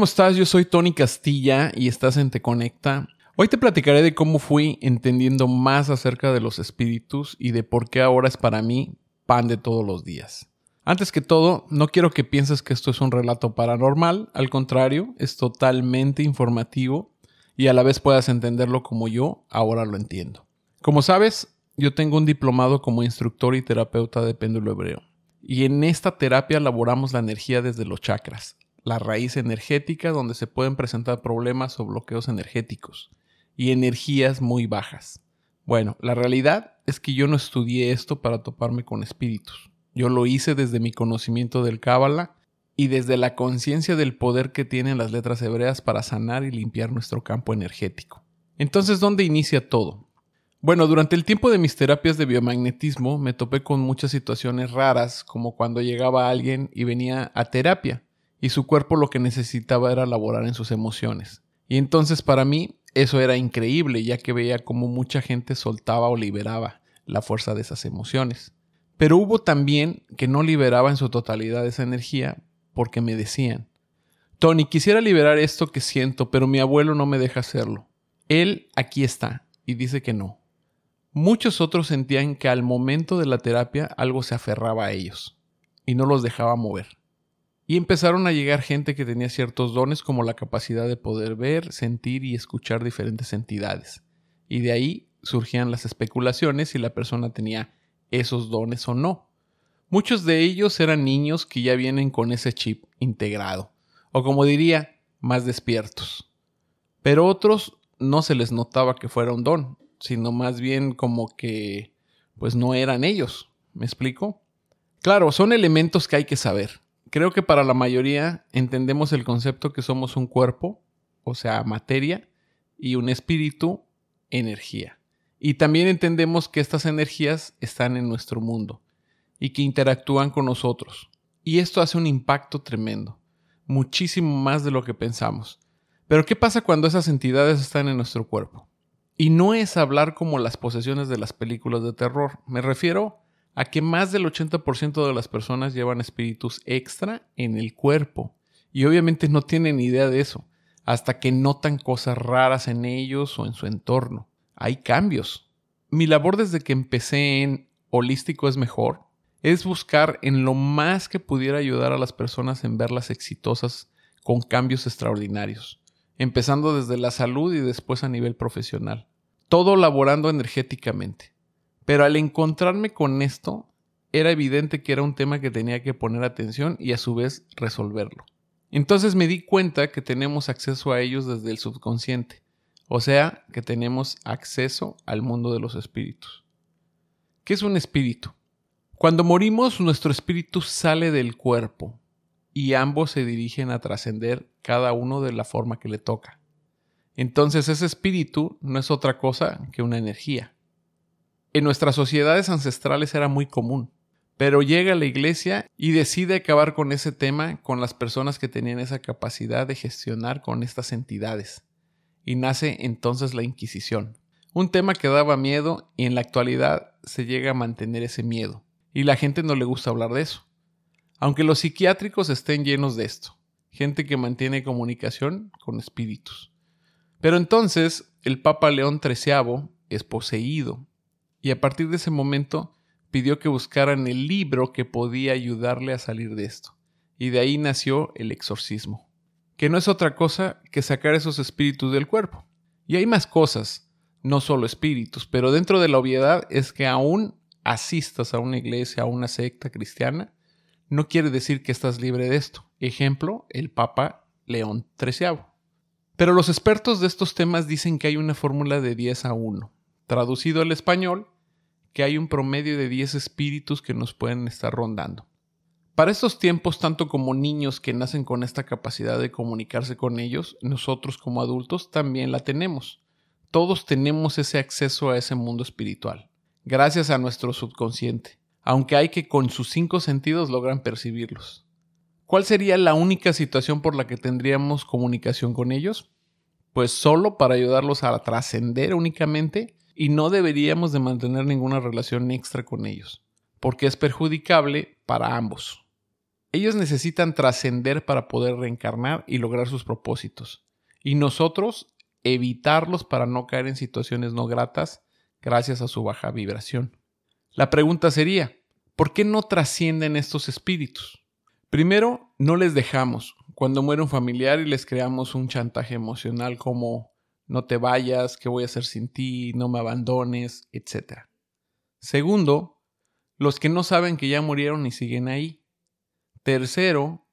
¿cómo estás? Yo soy Tony Castilla y estás en Te Conecta. Hoy te platicaré de cómo fui entendiendo más acerca de los espíritus y de por qué ahora es para mí pan de todos los días. Antes que todo, no quiero que pienses que esto es un relato paranormal, al contrario, es totalmente informativo y a la vez puedas entenderlo como yo ahora lo entiendo. Como sabes, yo tengo un diplomado como instructor y terapeuta de péndulo hebreo. Y en esta terapia elaboramos la energía desde los chakras, la raíz energética donde se pueden presentar problemas o bloqueos energéticos y energías muy bajas. Bueno, la realidad es que yo no estudié esto para toparme con espíritus. Yo lo hice desde mi conocimiento del Cábala y desde la conciencia del poder que tienen las letras hebreas para sanar y limpiar nuestro campo energético. Entonces, ¿dónde inicia todo? Bueno, durante el tiempo de mis terapias de biomagnetismo me topé con muchas situaciones raras, como cuando llegaba alguien y venía a terapia, y su cuerpo lo que necesitaba era laborar en sus emociones. Y entonces para mí eso era increíble, ya que veía cómo mucha gente soltaba o liberaba la fuerza de esas emociones. Pero hubo también que no liberaba en su totalidad esa energía porque me decían, Tony, quisiera liberar esto que siento, pero mi abuelo no me deja hacerlo. Él aquí está y dice que no. Muchos otros sentían que al momento de la terapia algo se aferraba a ellos y no los dejaba mover. Y empezaron a llegar gente que tenía ciertos dones como la capacidad de poder ver, sentir y escuchar diferentes entidades. Y de ahí surgían las especulaciones si la persona tenía esos dones o no. Muchos de ellos eran niños que ya vienen con ese chip integrado, o como diría, más despiertos. Pero otros no se les notaba que fuera un don, sino más bien como que pues no eran ellos. ¿Me explico? Claro, son elementos que hay que saber. Creo que para la mayoría entendemos el concepto que somos un cuerpo, o sea, materia, y un espíritu, energía. Y también entendemos que estas energías están en nuestro mundo y que interactúan con nosotros. Y esto hace un impacto tremendo, muchísimo más de lo que pensamos. Pero ¿qué pasa cuando esas entidades están en nuestro cuerpo? Y no es hablar como las posesiones de las películas de terror. Me refiero a que más del 80% de las personas llevan espíritus extra en el cuerpo. Y obviamente no tienen idea de eso, hasta que notan cosas raras en ellos o en su entorno. Hay cambios. Mi labor desde que empecé en Holístico es mejor es buscar en lo más que pudiera ayudar a las personas en verlas exitosas con cambios extraordinarios empezando desde la salud y después a nivel profesional. Todo laborando energéticamente. Pero al encontrarme con esto, era evidente que era un tema que tenía que poner atención y a su vez resolverlo. Entonces me di cuenta que tenemos acceso a ellos desde el subconsciente, o sea, que tenemos acceso al mundo de los espíritus. ¿Qué es un espíritu? Cuando morimos, nuestro espíritu sale del cuerpo, y ambos se dirigen a trascender cada uno de la forma que le toca. Entonces ese espíritu no es otra cosa que una energía. En nuestras sociedades ancestrales era muy común, pero llega la iglesia y decide acabar con ese tema con las personas que tenían esa capacidad de gestionar con estas entidades. Y nace entonces la Inquisición, un tema que daba miedo y en la actualidad se llega a mantener ese miedo, y la gente no le gusta hablar de eso aunque los psiquiátricos estén llenos de esto, gente que mantiene comunicación con espíritus. Pero entonces el Papa León XIII es poseído, y a partir de ese momento pidió que buscaran el libro que podía ayudarle a salir de esto, y de ahí nació el exorcismo, que no es otra cosa que sacar esos espíritus del cuerpo. Y hay más cosas, no solo espíritus, pero dentro de la obviedad es que aún asistas a una iglesia, a una secta cristiana, no quiere decir que estás libre de esto. Ejemplo, el Papa León XIII. Pero los expertos de estos temas dicen que hay una fórmula de 10 a 1. Traducido al español, que hay un promedio de 10 espíritus que nos pueden estar rondando. Para estos tiempos, tanto como niños que nacen con esta capacidad de comunicarse con ellos, nosotros como adultos también la tenemos. Todos tenemos ese acceso a ese mundo espiritual, gracias a nuestro subconsciente aunque hay que con sus cinco sentidos logran percibirlos. ¿Cuál sería la única situación por la que tendríamos comunicación con ellos? Pues solo para ayudarlos a trascender únicamente y no deberíamos de mantener ninguna relación extra con ellos, porque es perjudicable para ambos. Ellos necesitan trascender para poder reencarnar y lograr sus propósitos. Y nosotros evitarlos para no caer en situaciones no gratas gracias a su baja vibración. La pregunta sería, ¿por qué no trascienden estos espíritus? Primero, no les dejamos. Cuando muere un familiar y les creamos un chantaje emocional como no te vayas, qué voy a hacer sin ti, no me abandones, etc. Segundo, los que no saben que ya murieron y siguen ahí. Tercero,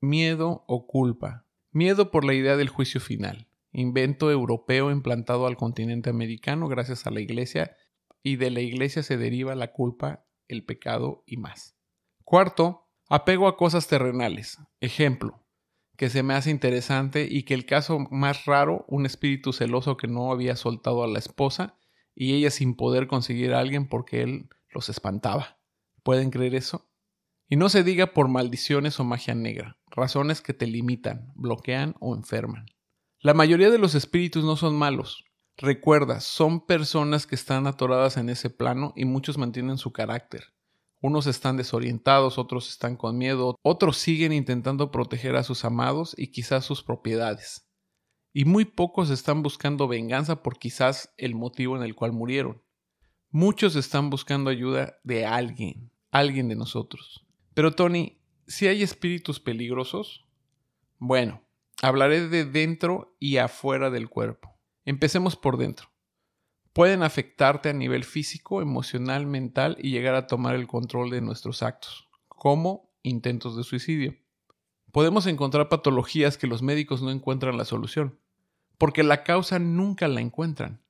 miedo o culpa. Miedo por la idea del juicio final, invento europeo implantado al continente americano gracias a la Iglesia, y de la Iglesia se deriva la culpa, el pecado y más. Cuarto, apego a cosas terrenales. Ejemplo, que se me hace interesante y que el caso más raro, un espíritu celoso que no había soltado a la esposa y ella sin poder conseguir a alguien porque él los espantaba. ¿Pueden creer eso? Y no se diga por maldiciones o magia negra, razones que te limitan, bloquean o enferman. La mayoría de los espíritus no son malos. Recuerda, son personas que están atoradas en ese plano y muchos mantienen su carácter. Unos están desorientados, otros están con miedo, otros siguen intentando proteger a sus amados y quizás sus propiedades. Y muy pocos están buscando venganza por quizás el motivo en el cual murieron. Muchos están buscando ayuda de alguien, alguien de nosotros. Pero Tony, si hay espíritus peligrosos, bueno, hablaré de dentro y afuera del cuerpo. Empecemos por dentro. Pueden afectarte a nivel físico, emocional, mental y llegar a tomar el control de nuestros actos, como intentos de suicidio. Podemos encontrar patologías que los médicos no encuentran la solución, porque la causa nunca la encuentran,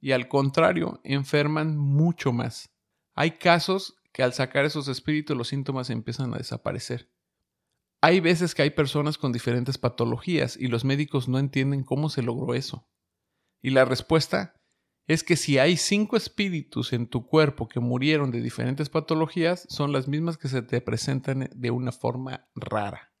y al contrario, enferman mucho más. Hay casos que al sacar esos espíritus los síntomas empiezan a desaparecer. Hay veces que hay personas con diferentes patologías y los médicos no entienden cómo se logró eso. Y la respuesta es que si hay cinco espíritus en tu cuerpo que murieron de diferentes patologías, son las mismas que se te presentan de una forma rara.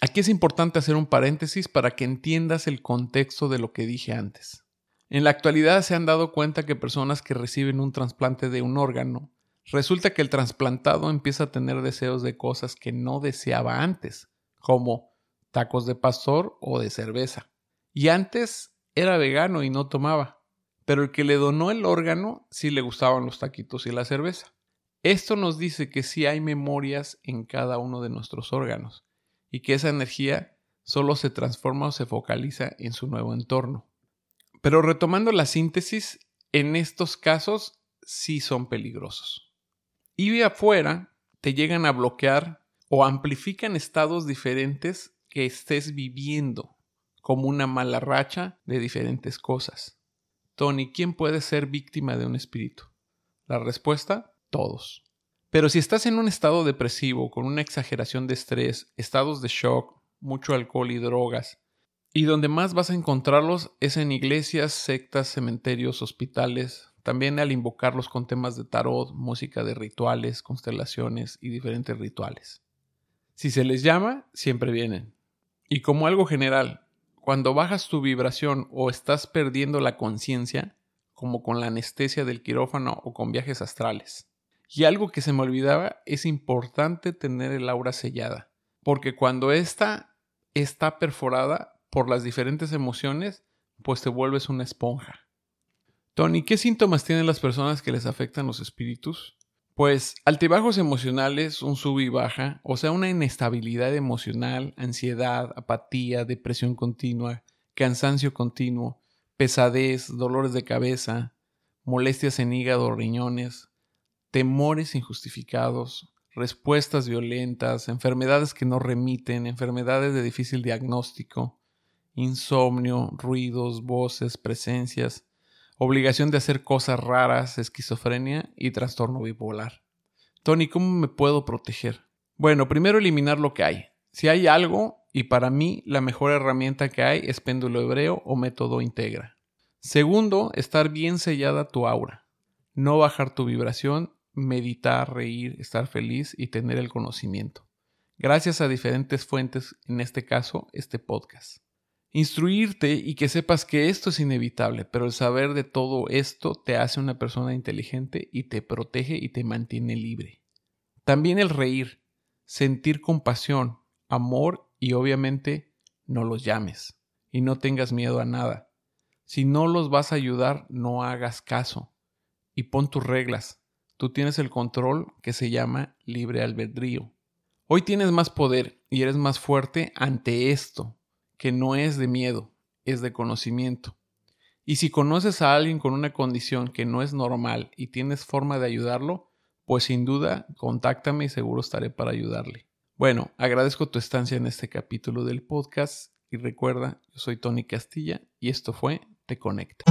Aquí es importante hacer un paréntesis para que entiendas el contexto de lo que dije antes. En la actualidad se han dado cuenta que personas que reciben un trasplante de un órgano Resulta que el trasplantado empieza a tener deseos de cosas que no deseaba antes, como tacos de pastor o de cerveza. Y antes era vegano y no tomaba, pero el que le donó el órgano sí le gustaban los taquitos y la cerveza. Esto nos dice que sí hay memorias en cada uno de nuestros órganos y que esa energía solo se transforma o se focaliza en su nuevo entorno. Pero retomando la síntesis, en estos casos sí son peligrosos y de afuera te llegan a bloquear o amplifican estados diferentes que estés viviendo, como una mala racha de diferentes cosas. Tony, ¿quién puede ser víctima de un espíritu? La respuesta, todos. Pero si estás en un estado depresivo, con una exageración de estrés, estados de shock, mucho alcohol y drogas, y donde más vas a encontrarlos es en iglesias, sectas, cementerios, hospitales, también al invocarlos con temas de tarot, música de rituales, constelaciones y diferentes rituales. Si se les llama, siempre vienen. Y como algo general, cuando bajas tu vibración o estás perdiendo la conciencia, como con la anestesia del quirófano o con viajes astrales. Y algo que se me olvidaba, es importante tener el aura sellada, porque cuando ésta está perforada por las diferentes emociones, pues te vuelves una esponja. Tony, ¿qué síntomas tienen las personas que les afectan los espíritus? Pues altibajos emocionales, un sub y baja, o sea, una inestabilidad emocional, ansiedad, apatía, depresión continua, cansancio continuo, pesadez, dolores de cabeza, molestias en hígado riñones, temores injustificados, respuestas violentas, enfermedades que no remiten, enfermedades de difícil diagnóstico, insomnio, ruidos, voces, presencias, obligación de hacer cosas raras, esquizofrenia y trastorno bipolar. Tony, ¿cómo me puedo proteger? Bueno, primero eliminar lo que hay. Si hay algo, y para mí la mejor herramienta que hay es péndulo hebreo o método integra. Segundo, estar bien sellada tu aura. No bajar tu vibración, meditar, reír, estar feliz y tener el conocimiento. Gracias a diferentes fuentes, en este caso, este podcast instruirte y que sepas que esto es inevitable, pero el saber de todo esto te hace una persona inteligente y te protege y te mantiene libre. También el reír. sentir compasión, amor y obviamente no los llames y no tengas miedo a nada. Si no los vas a ayudar, no hagas caso y pon tus reglas. Tú tienes el control que se llama libre albedrío. Hoy tienes más poder y eres más fuerte ante esto, que no es de miedo, es de conocimiento. Y si conoces a alguien con una condición que no es normal y tienes forma de ayudarlo, pues sin duda contáctame y seguro estaré para ayudarle. Bueno, agradezco tu estancia en este capítulo del podcast y recuerda, yo soy Tony Castilla y esto fue Te Conecta.